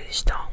Gürcistan